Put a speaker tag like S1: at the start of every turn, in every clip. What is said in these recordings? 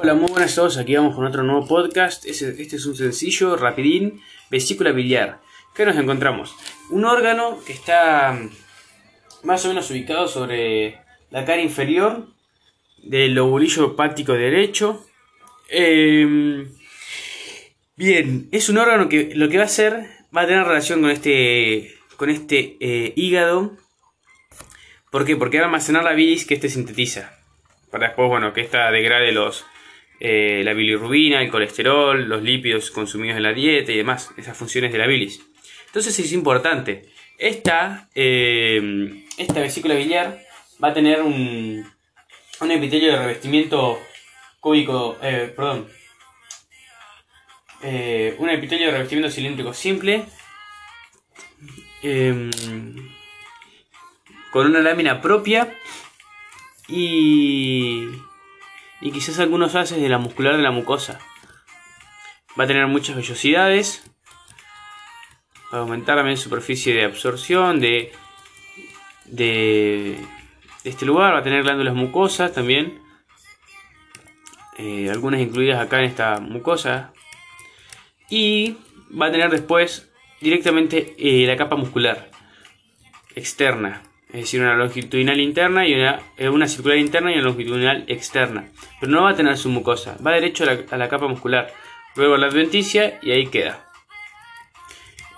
S1: Hola, muy buenas a todos. Aquí vamos con otro nuevo podcast. Este, es un sencillo, rapidín, vesícula biliar. ¿Qué nos encontramos? Un órgano que está mm, más o menos ubicado sobre la cara inferior del lobulillo hepático derecho. Em, bien, es un órgano que lo que va a hacer va a tener relación con este, con este eh, hígado. ¿Por qué? Porque va a almacenar la bilis que este sintetiza. Para después, bueno, que esta degrade los, eh, la bilirrubina, el colesterol, los lípidos consumidos en la dieta y demás, esas funciones de la bilis. Entonces es importante. Esta, eh, esta vesícula biliar va a tener un, un epitelio de revestimiento cúbico, eh, perdón, un epitelio de revestimiento cilíndrico simple em, con una lámina propia y y quizás algunos haces de la muscular de la mucosa. Va a tener muchas vellosidades. Va aumentar también superficie de absorción de, de, este lugar. Va a tener glándulas mucosas también. Eh, algunas incluidas acá en esta mucosa. Y va a tener después directamente eh, la capa muscular externa es decir, una longitudinal interna y una, eh, una, circular interna y una longitudinal externa. Pero no va a tener su mucosa, va derecho a la, capa muscular, luego a la adventicia y ahí queda.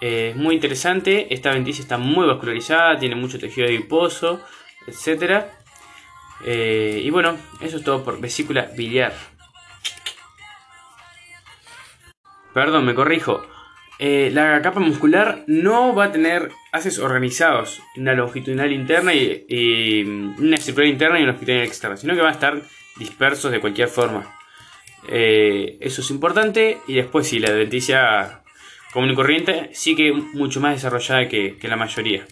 S1: Eh, es muy interesante, esta adventicia está muy vascularizada, tiene mucho tejido adiposo, etc. Eh, y bueno, eso es todo por vesícula biliar. Perdón, me corrijo. Eh, la capa muscular no va a tener haces organizados, una longitudinal interna y, una circular interna y una longitudinal externa, sino que van a estar dispersos de cualquier forma. Eh, eso es importante y después si la adventicia común y corriente sí que mucho más desarrollada que la mayoría.